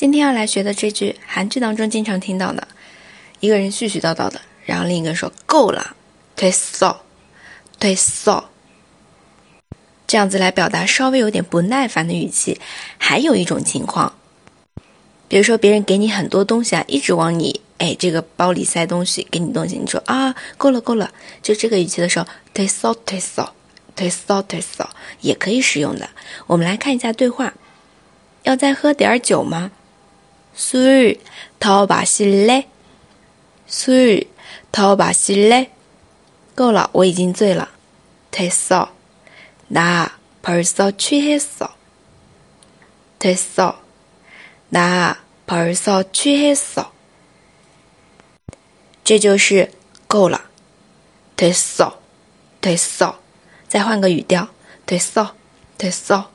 今天要来学的这句韩剧当中经常听到的，一个人絮絮叨叨的，然后另一个人说够了，退缩，退缩，这样子来表达稍微有点不耐烦的语气。还有一种情况，比如说别人给你很多东西啊，一直往你哎这个包里塞东西，给你东西，你说啊够了够了，就这个语气的时候，退缩退缩。退缩，退缩也可以使用的。我们来看一下对话：要再喝点酒吗？ 술더마실 래？ 술더마실 래？ 够了，我已经醉了。退缩，나벌써취했 어。 退缩，나벌써취했 어。 这就是够了。退缩，退缩。再换个语调，对嗦，对嗦。